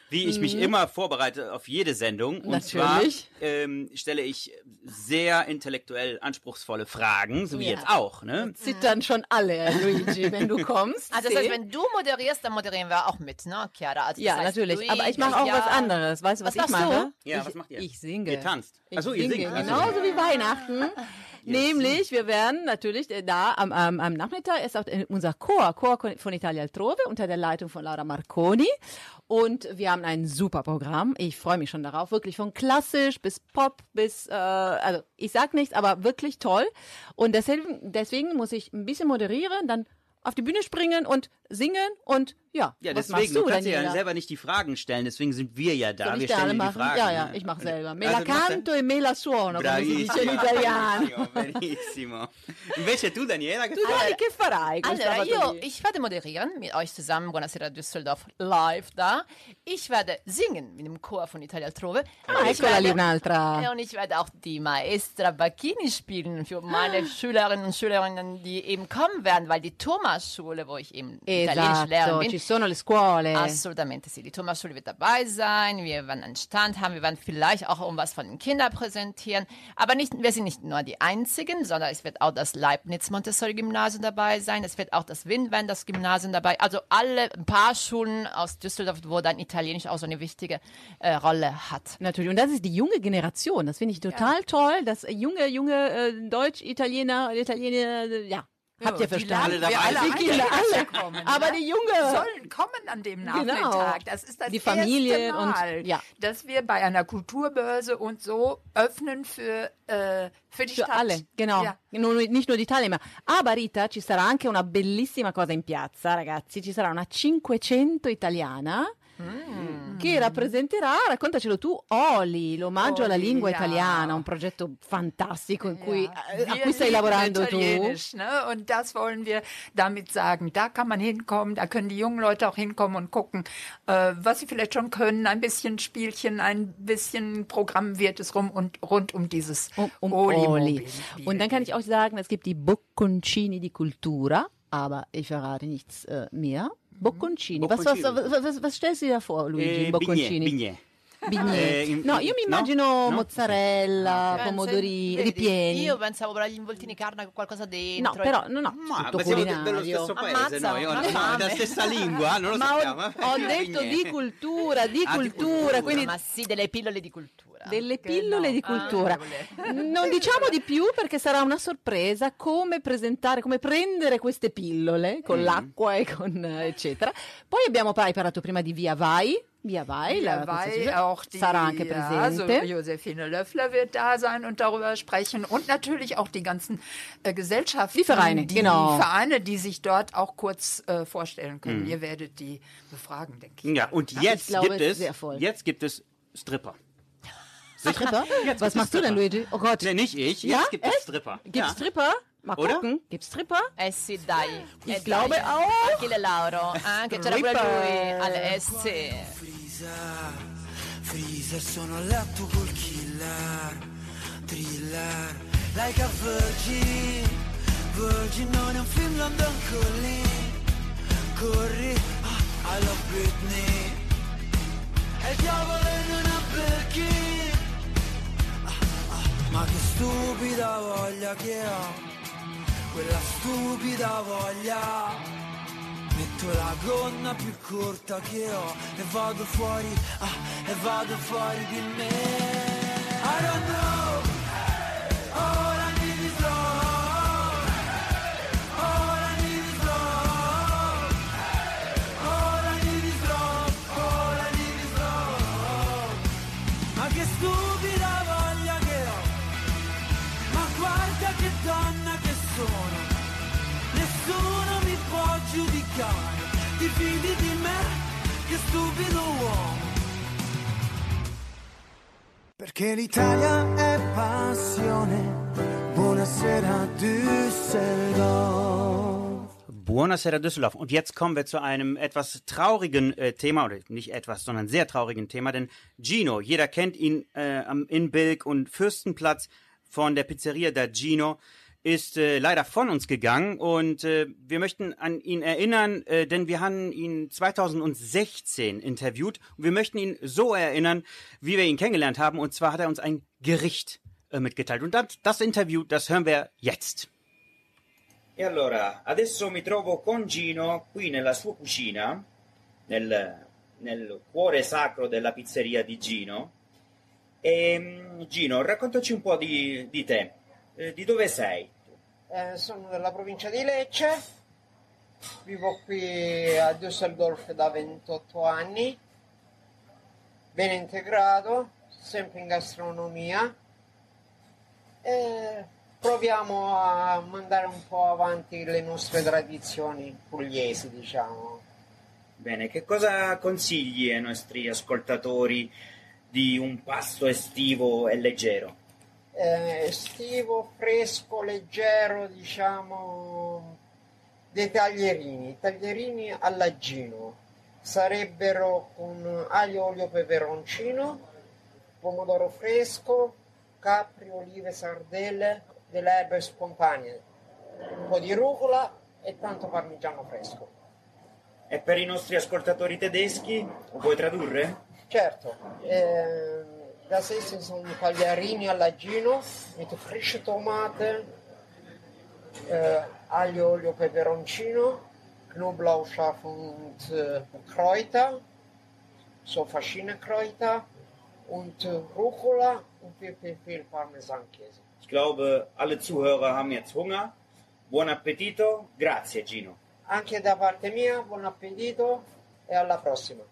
wie ich mich immer vorbereite auf jede Sendung. Und zwar Mhm. Natürlich. ähm, stelle ich sehr intellektuell anspruchsvolle Fragen, so wie Ja. jetzt auch. Ne? Zittern schon alle, Luigi, wenn du kommst. Also das heißt, wenn du moderierst, dann moderieren wir auch mit, ne, Chiara? Also ja, heißt, natürlich. Luigi, Aber ich mache auch ja. was anderes. Weißt du, was, Was ich machst du? mache? Ja, ich, was macht ihr? Ich singe. Ihr tanzt. Ich Ach so, ihr singe. singt. Genauso wie Weihnachten. Nämlich, wir werden natürlich äh, da am, am, am Nachmittag ist auch unser Chor, Chor von Italia Altrove unter der Leitung von Laura Marconi. Und wir haben ein super Programm. Ich freue mich schon darauf. Wirklich von klassisch bis Pop bis, äh, also ich sag nichts, aber wirklich toll. Und deswegen, deswegen muss ich ein bisschen moderieren, dann auf die Bühne springen und singen und ja, Ja, was deswegen, machst du, du kannst dir ja selber nicht die Fragen stellen, deswegen sind wir ja da. Soll wir stellen die? Fragen. Ja, ja, ne? ich mache selber. Me Also, la canto e me la suono, come si dice in italiano. benissimo. Invece tu, Daniela, che Tu? Dani, che farai Allora, io, ich werde moderieren mit euch zusammen. Buonasera Düsseldorf live da. Ich werde singen mit dem Chor von Italia Altrove. Ah, Und ich eccola lì werde- un'altra. Und ich werde auch die Maestra Bacchini spielen für meine Schülerinnen und Schülerinnen, die eben kommen werden, weil die Thomas-Schule, wo ich eben Italienisch lernen Esatto, bin, sono le scuole. Absolutamente, sì. Die Thomas-Schule wird dabei sein. Wir werden einen Stand haben. Wir werden vielleicht auch irgendwas von den Kindern präsentieren. Aber nicht, wir sind nicht nur die Einzigen, sondern es wird auch das Leibniz-Montessori-Gymnasium dabei sein. Es wird auch das Windwenders-Gymnasium dabei. Also alle, ein paar Schulen aus Düsseldorf, wo dann Italienisch auch so eine wichtige äh, Rolle hat. Natürlich. Und das ist die junge Generation. Das finde ich total toll, dass junge, junge äh, Deutsch, Italiener, Italiener, äh, ja, habt ihr verstanden? laden wir alle die ein, Kinder, dass sie alle. kommen, Aber die junge. sollen kommen an dem Genau. Nachmittag. Das ist das Die Familien erste Mal, und- ja. dass wir bei einer Kulturbörse und so öffnen für, äh, für die Für Stadt. alle, genau. Ja. Non- nicht nur die Teilnehmer. Aber Rita, ci sarà anche una bellissima cosa in piazza, ragazzi. Ci sarà una 500 italiana che rappresenterà, raccontacelo tu, Oli, l'omaggio alla Oli, lingua ja. italiana, un progetto fantastico in cui, Ja. äh, a Wir cui stai lavorando tu. Ne? Und das wollen wir damit sagen. Da kann man hinkommen, da können die jungen Leute auch hinkommen und gucken, äh, was sie vielleicht schon können. Ein bisschen Spielchen, ein bisschen Programm wird es rum und rund um dieses um, um Oli-Mobil. Oli. Und dann kann ich auch sagen, es gibt die Bocconcini di Cultura, aber ich verrate nichts äh, mehr. Bocconcini. Was, was, Bocconcini. was, was, was stellst du dir vor, Luigi? Eh, Bocconcini. bignè, bignè. Bignè. Eh, in- no, io mi no? immagino No? mozzarella, Pensa- pomodorini vedi, ripieni. Io pensavo per gli involtini carne con qualcosa dentro. No, però no, no, Ma, tutto ma siamo de- dello stesso paese Ammazza, noi, una no, fame. della stessa lingua, non lo Ma sappiamo. ho, ho detto di cultura, di Ah, di cultura, cultura. quindi Ma sì, delle pillole di cultura. delle pillole di cultura. Ah, non diciamo di più perché sarà una sorpresa come presentare, come prendere queste pillole con l'acqua e con eh, eccetera. Poi abbiamo preparato prima di Via Vai. La Dabei Constituzione, auch die, sarà anche ja, also presente. Josephine Löffler wird da sein und darüber sprechen und natürlich auch die ganzen äh, Gesellschaften, Die Vereine, die genau. Vereine, die sich dort auch kurz äh, vorstellen Mhm. können. Ihr werdet die befragen, denke ich. Ja, und jetzt glaube, gibt es es, ist sehr voll. jetzt gibt es Stripper. Stripper? Jetzt Was gibt es machst du denn, Stripper. Luigi? Oh Gott. Nee, nicht ich. Ja? Jetzt gibt es? Stripper. Gibt's ja. Stripper? Mal Oder? gucken. Gibt's Stripper? Eh sì, dai. Ich Eh, glaube dai. auch. Achille Lauro, anche c'era pure lui all'SC. Frisa, Frisa, sono a letto col killer, thriller, like a virgin, virgin non è un film London Calling, corri, ah, I love Britney, è il diavolo Birkin, ah, ah, ma che stupida voglia che ho, quella stupida voglia. Metto la gonna più corta che ho e vado fuori, ah, e vado fuori di me. I don't know, che l'Italia è passione. Buonasera Düsseldorf. Buonasera Düsseldorf. Und jetzt kommen wir zu einem etwas traurigen äh, Thema, oder nicht etwas, sondern sehr traurigen Thema, denn Gino, jeder kennt ihn äh, am in Bilk und Fürstenplatz von der Pizzeria da Gino, ist äh, leider von uns gegangen und äh, wir möchten an ihn erinnern, äh, denn wir haben ihn 2016 interviewt und wir möchten ihn so erinnern, wie wir ihn kennengelernt haben und zwar hat er uns ein Gericht äh, mitgeteilt und das, das Interview, das hören wir jetzt. E allora, adesso mi trovo con Gino qui nella sua cucina, nel, nel cuore sacro della pizzeria di Gino. E Gino, raccontaci un po' di, di te. Eh, di dove sei? Eh, sono della provincia di Lecce, vivo qui a Düsseldorf da 28 anni, ben integrato, sempre in gastronomia. E proviamo a mandare un po' avanti le nostre tradizioni pugliesi, diciamo. Bene, che cosa consigli ai nostri ascoltatori di un pasto estivo e leggero? Eh, estivo, fresco, leggero, diciamo, dei taglierini, taglierini all'aggino. Sarebbero con aglio, olio, peperoncino, pomodoro fresco, capri, olive, sardelle, delle erbe spontanee, un po' di rucola e tanto parmigiano fresco. E per i nostri ascoltatori tedeschi, lo puoi tradurre? Certo, ehm, das Essen sono tagliarini all'aggino mit frische Tomate, äh, aglio, olio, peperoncino, Knoblauch, und äh, Kräuter, so verschiedene Kräuter und äh, Rucola und viel, viel, viel Parmesankäse. Ich glaube, alle Zuhörer haben jetzt Hunger. Buon appetito, grazie Gino. Anche da parte mia, buon appetito e alla prossima.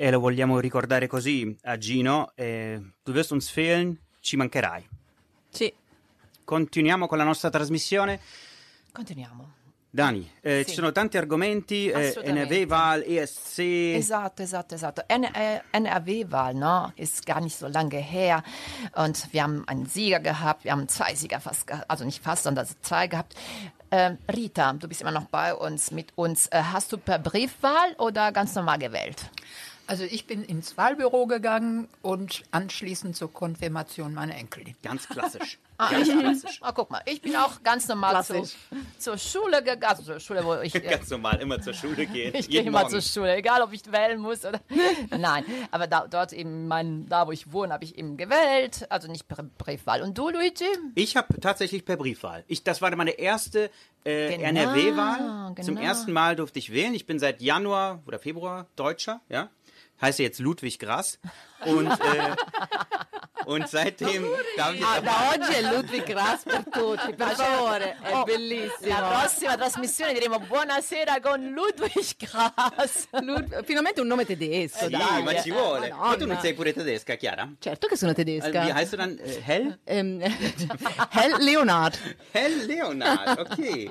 E lo vogliamo ricordare così a Gino, eh, du wirst uns fehlen, ci mancherai. Sì. Continuiamo con la nostra trasmissione. Continuiamo. Dani, eh, Sì. ci sono tanti argomenti, eh. NRW-Wahl, ESC. Esatto, esatto, esatto. NRW-Wahl ne, ist gar nicht so lange her und wir haben einen Sieger gehabt, wir haben zwei Sieger fast, gehabt, also nicht fast, sondern zwei gehabt. Ähm, Rita, du bist immer noch bei uns, mit uns. Äh, hast du per Briefwahl oder ganz normal gewählt? Also ich bin ins Wahlbüro gegangen und anschließend zur Konfirmation meiner Enkelin. Ganz klassisch. Ah, Ganz ich, klassisch. ah, guck mal, ich bin auch ganz normal zu, Klassisch. zur Schule gegangen, also zur Schule, wo ich... äh, Ganz normal, immer zur Schule gehen. Ich gehe immer Morgen. zur Schule, egal ob ich wählen muss oder. Nein, aber da, dort eben, mein, da wo ich wohne, habe ich eben gewählt, also nicht per Briefwahl. Und du, Luigi? Ich habe tatsächlich per Briefwahl. Ich, das war meine erste äh, Genau, NRW-Wahl. Zum genau. ersten Mal durfte ich wählen. Ich bin seit Januar oder Februar Deutscher, ja. Heiße jetzt Ludwig Grass. Und, äh, und seitdem darf ich Ah, da oggi è Ludwig Grass per tutti, per favore, è Oh, bellissimo. La prossima trasmissione diremo buonasera con Ludwig Grass. Lud- finalmente un nome tedesco, Sì, dai. ma ci vuole. Madonna. Ma tu non sei pure tedesca, Chiara? Certo che sono tedesca. Wie heißt du dann? Äh, Hell? Ähm, Hell Leonard. Hell Leonard, okay.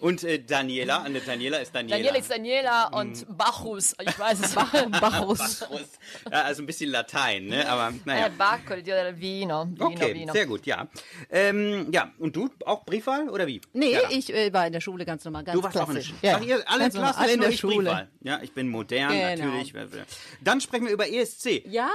Und äh, Daniela, eine Daniela ist Daniela. Daniela ist Daniela und Bacchus, ich weiß es. Bacchus. Bacchus. Ja, also ein bisschen Latein, ne? Aber naja. Eh, Bacco, il dio del vino. Vino, Okay, vino. sehr gut, ja. Ähm, ja, und du auch Briefwahl oder wie? Nee, Chiara? ich äh, war in der Schule ganz normal, ganz Du warst auch in der klassisch. Schule. Ach, ihr, alle ganz normal, klassisch, alle in der ich Schule. Briefwahl. Ja, ich bin modern, Genau. natürlich. Dann sprechen wir über ESC. Ja,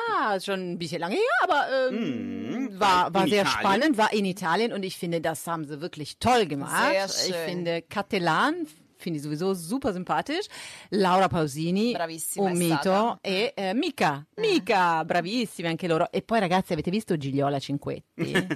schon ein bisschen lange her, aber ähm, war, war in sehr Italien. spannend, war in Italien und ich finde, das haben sie wirklich toll gemacht. Sehr Ich schön. finde Catalan, finde ich sowieso super sympathisch. Laura Pausini, Bravissima un mito, stata. e eh, Mica, Mica, bravissimi anche loro. E poi ragazzi, avete visto Gigliola Cinquetti?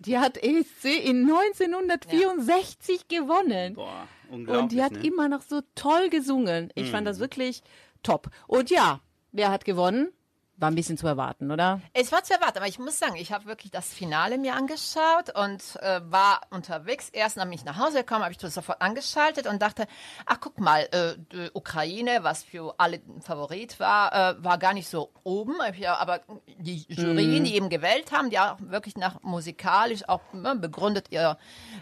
die hat ESC in 1964 gewonnen. Boah, unglaublich. Und die hat ne? immer noch so toll gesungen. Ich fand das wirklich top. Und ja, wer hat gewonnen? War ein bisschen zu erwarten, oder? Es war zu erwarten, aber ich muss sagen, ich habe wirklich das Finale mir angeschaut und äh, war unterwegs. Erst nachdem ich nach Hause gekommen, habe ich das sofort angeschaltet und dachte, ach guck mal, äh, die Ukraine, was für alle ein Favorit war, äh, war gar nicht so oben. Aber die Jurien, die eben gewählt haben, die auch wirklich nach musikalisch auch ne, begründet ihre,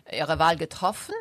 ihre Wahl getroffen.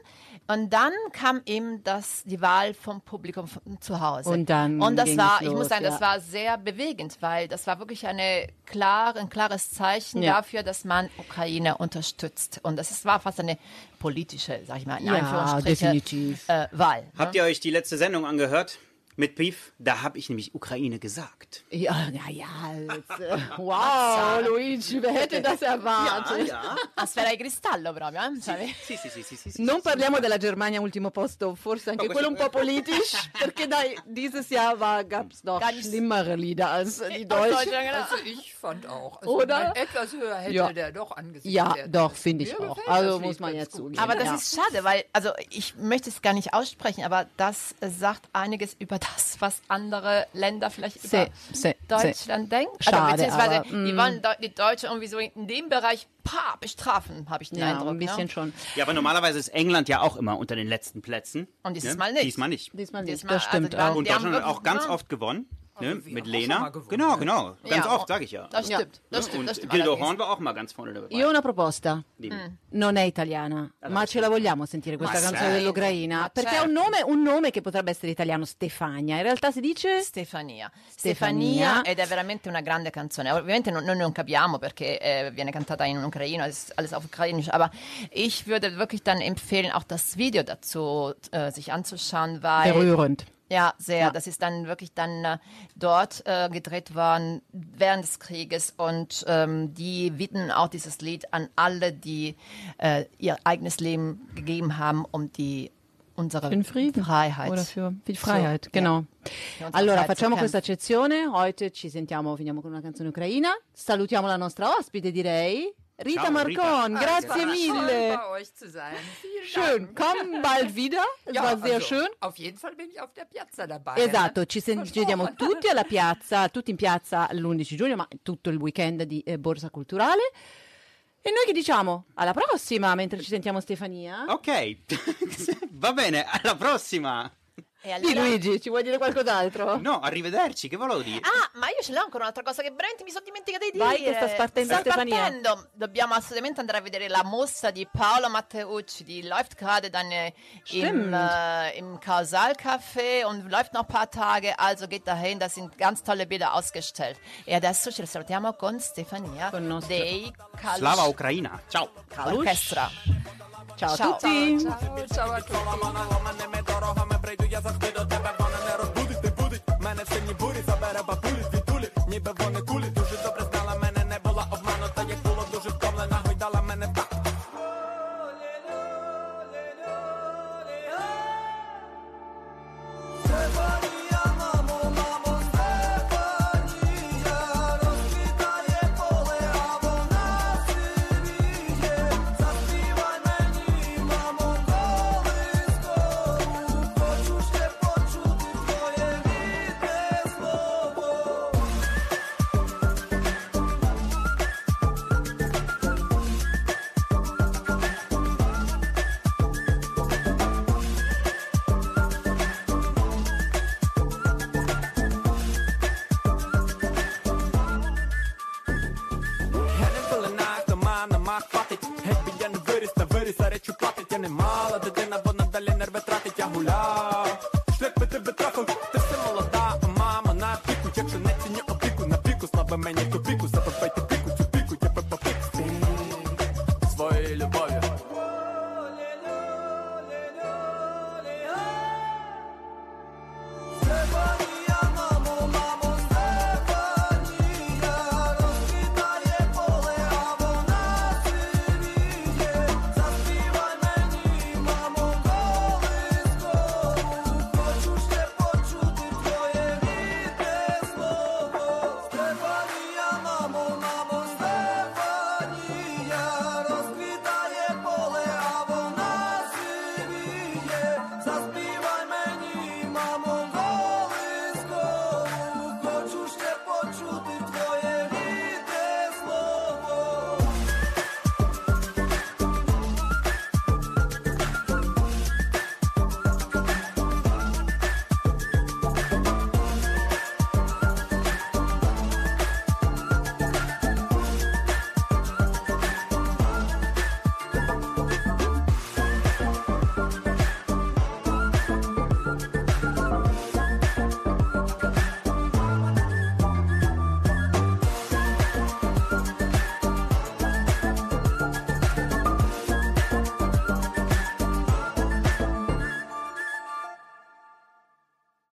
Und dann kam eben das, die Wahl vom Publikum von zu Hause. Und dann Und das war, es ich muss los, sagen, ja. das war sehr bewegend, weil das war wirklich eine klar, ein klares Zeichen Ja. dafür, dass man Ukraine unterstützt. Und das ist, war fast eine politische, sag ich mal, in Ja, definitiv. Äh, Wahl. Habt ihr euch die letzte Sendung angehört? Mit Beef? Da habe ich nämlich Ukraine gesagt. Ja, ja, ja. Jetzt, äh, wow, Luigi, wer hätte das erwartet? ja. Sfera di cristallo proprio, eh? Sai? Sì, sì, sì, sì, sì, sì. Non parliamo della Germania ultimo posto, forse anche quello un po' politisch, perché dai, dieses Jahr gab es noch schlimmere Lieder als die Aus Deutschen. Genau. Also ich fand auch. Also Oder? Etwas höher hätte Ja. der doch angesehen Ja, werden doch, finde ich Mir auch. Also muss man jetzt zugeben. Aber das Ja. ist schade, weil, also ich möchte es gar nicht aussprechen, aber das äh, sagt einiges über das, was andere Länder vielleicht über se, Deutschland denken. Schade, also, beziehungsweise aber, mm. die wollen Deu- die Deutschen irgendwie so in dem Bereich pa, bestrafen, habe ich den Ja, Eindruck. ein bisschen ne? schon. Ja, aber normalerweise ist England ja auch immer unter den letzten Plätzen. Und dieses ne? Mal nicht. Diesmal nicht. Diesmal nicht, Diesmal, das stimmt also dann- auch. Und Die haben Deutschland hat auch ganz oft gewonnen. Ne? wir Mit Lena. genau, ne? genau. Ganz Ja, oft, sage ich ja. Das stimmt, das Ne? stimmt, das Und stimmt. Gildo. Horn war auch mal ganz vorne dabei. Io ho una proposta. Dimmi. Non è italiana, ma ce la vogliamo sentire questa canzone sai. dell'Ucraina? Perché ha un certo. nome, un nome che potrebbe essere italiano, Stefania. In realtà si dice Stefania. Stefania. Stefania ed è veramente una grande canzone. Ovviamente non- noi non capiamo perché äh, viene cantata in Ucraino, alles auf Ukrainisch, aber ich würde wirklich dann empfehlen, auch das Video dazu äh, sich anzuschauen, weil berührend. Ja, sehr. Das ist dann wirklich dann äh, dort äh, gedreht worden während des Krieges und ähm, die widmen auch dieses Lied an alle, die äh, ihr eigenes Leben gegeben haben, um die unsere Für den Frieden. Freiheit. Oder für die Freiheit, So, genau. Unsere Allora, facciamo questa accezione. Heute ci sentiamo, finiamo con una canzone ucraina. Salutiamo la nostra ospite, direi. Rita Ciao, Marcon, Rita. grazie Toll, mille. bei euch zu sein. Schön, komm bald wieder. Es Ja, war sehr also, schön. Auf jeden Fall bin ich auf der Piazza dabei. Esatto, ci, sen- ci vediamo tutti alla piazza, tutti in piazza l'11 giugno, ma tutto il weekend di eh, Borsa Culturale. E noi che diciamo? Alla prossima, mentre ci sentiamo Stefania. Ok, va bene, alla prossima. E Di allora- Luigi, ci vuoi dire qualcos'altro? No, arrivederci, che volevo dire? Ah, ma io ce l'ho ancora un'altra cosa che veramente mi sono dimenticata di dire. Vai, che sta spartendo Sta Stefania. spartendo. Dobbiamo assolutamente andare a vedere la mostra di Paolo Matteucci. Die läuft gerade dann äh, im, äh, im Kausalcafé und läuft noch ein paar Tage. Also geht dahin, da sind ganz tolle Bilder ausgestellt. E adesso ci salutiamo con Stefania Con nostro- dei Kalush Slava Ucraina. Ciao. Orchestra. Ciao a Ciao. tutti. Ciao, ciao Ти до тебе вона не розбудить, не будить. Мене в сині бурі забере бабулі, звітулі, ніби вони кулі.